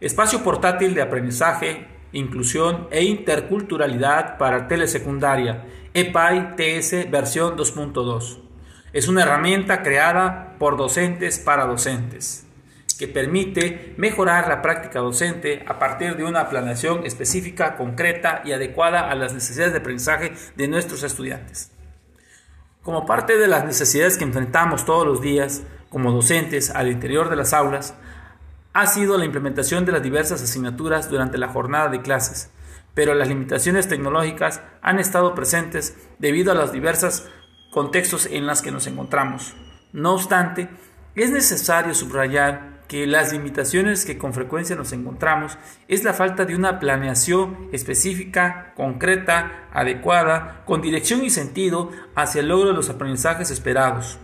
Espacio portátil de aprendizaje, inclusión e interculturalidad para telesecundaria, EPAI TS versión 2.2. Es una herramienta creada por docentes para docentes que permite mejorar la práctica docente a partir de una planeación específica, concreta y adecuada a las necesidades de aprendizaje de nuestros estudiantes. Como parte de las necesidades que enfrentamos todos los días como docentes al interior de las aulas, ha sido la implementación de las diversas asignaturas durante la jornada de clases, pero las limitaciones tecnológicas han estado presentes debido a los diversos contextos en los que nos encontramos. No obstante, es necesario subrayar que las limitaciones que con frecuencia nos encontramos es la falta de una planeación específica, concreta, adecuada, con dirección y sentido hacia el logro de los aprendizajes esperados.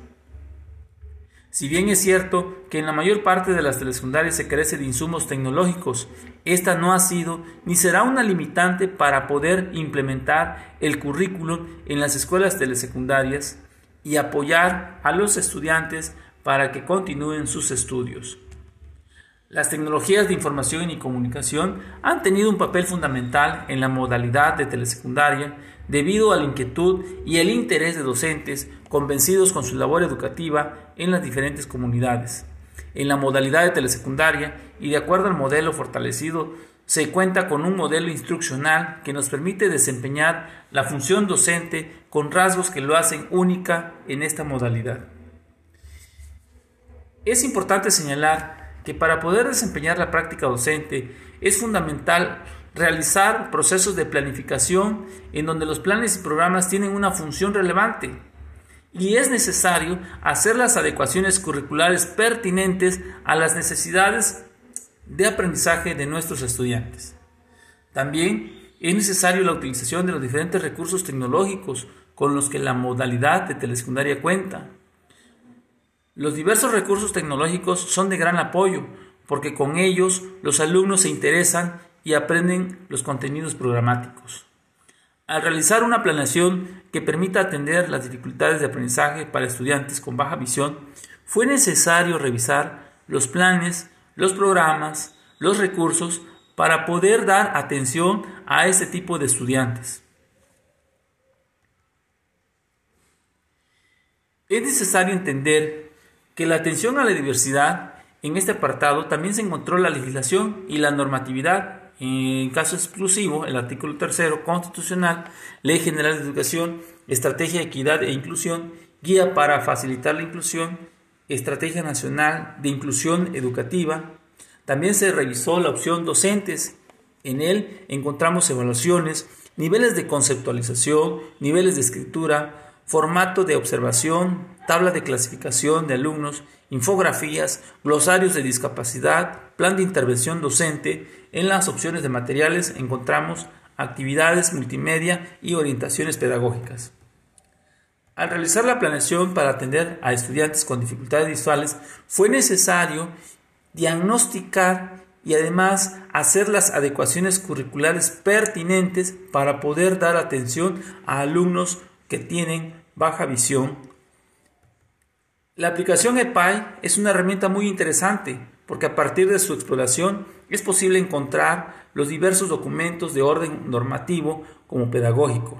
Si bien es cierto que en la mayor parte de las telesecundarias se carece de insumos tecnológicos, esta no ha sido ni será una limitante para poder implementar el currículum en las escuelas telesecundarias y apoyar a los estudiantes para que continúen sus estudios. Las tecnologías de información y comunicación han tenido un papel fundamental en la modalidad de telesecundaria debido a la inquietud y el interés de docentes convencidos con su labor educativa en las diferentes comunidades. En la modalidad de telesecundaria y de acuerdo al modelo fortalecido, se cuenta con un modelo instruccional que nos permite desempeñar la función docente con rasgos que lo hacen única en esta modalidad. Es importante señalar que para poder desempeñar la práctica docente es fundamental realizar procesos de planificación en donde los planes y programas tienen una función relevante y es necesario hacer las adecuaciones curriculares pertinentes a las necesidades de aprendizaje de nuestros estudiantes. También es necesario la utilización de los diferentes recursos tecnológicos con los que la modalidad de telesecundaria cuenta. Los diversos recursos tecnológicos son de gran apoyo porque con ellos los alumnos se interesan y aprenden los contenidos programáticos. Al realizar una planeación que permita atender las dificultades de aprendizaje para estudiantes con baja visión, fue necesario revisar los planes, los programas, los recursos para poder dar atención a este tipo de estudiantes. Es necesario entender que la atención a la diversidad en este apartado también se encontró la legislación y la normatividad en caso exclusivo, el artículo tercero constitucional, Ley General de Educación, Estrategia de Equidad e Inclusión, Guía para facilitar la inclusión, Estrategia Nacional de Inclusión Educativa. También se revisó la opción docentes. En él encontramos evaluaciones, niveles de conceptualización, niveles de escritura, formato de observación, tabla de clasificación de alumnos, infografías, glosarios de discapacidad, plan de intervención docente. En las opciones de materiales encontramos actividades multimedia y orientaciones pedagógicas. Al realizar la planeación para atender a estudiantes con dificultades visuales, fue necesario diagnosticar y además hacer las adecuaciones curriculares pertinentes para poder dar atención a alumnos que tienen baja visión la aplicación EPI es una herramienta muy interesante porque a partir de su exploración es posible encontrar los diversos documentos de orden normativo como pedagógico.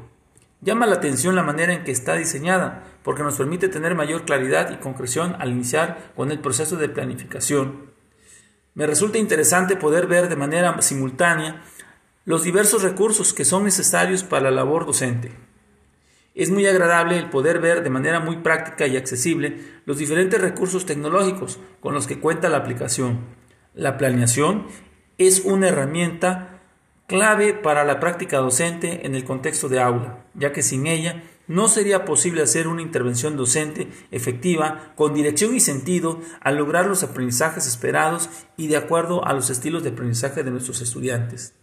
Llama la atención la manera en que está diseñada porque nos permite tener mayor claridad y concreción al iniciar con el proceso de planificación. Me resulta interesante poder ver de manera simultánea los diversos recursos que son necesarios para la labor docente. Es muy agradable el poder ver de manera muy práctica y accesible los diferentes recursos tecnológicos con los que cuenta la aplicación. La planeación es una herramienta clave para la práctica docente en el contexto de aula, ya que sin ella no sería posible hacer una intervención docente efectiva con dirección y sentido al lograr los aprendizajes esperados y de acuerdo a los estilos de aprendizaje de nuestros estudiantes.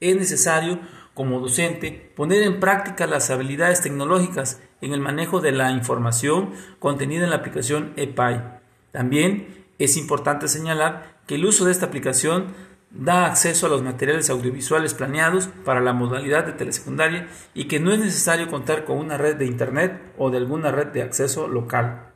Es necesario como docente, poner en práctica las habilidades tecnológicas en el manejo de la información contenida en la aplicación EPI. También es importante señalar que el uso de esta aplicación da acceso a los materiales audiovisuales planeados para la modalidad de telesecundaria y que no es necesario contar con una red de Internet o de alguna red de acceso local.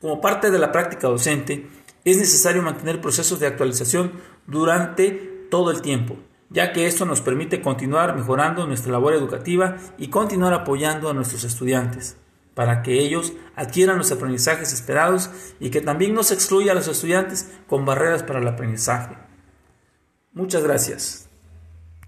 Como parte de la práctica docente, Es necesario mantener procesos de actualización durante todo el tiempo, ya que esto nos permite continuar mejorando nuestra labor educativa y continuar apoyando a nuestros estudiantes para que ellos adquieran los aprendizajes esperados y que también no se excluya a los estudiantes con barreras para el aprendizaje. Muchas gracias.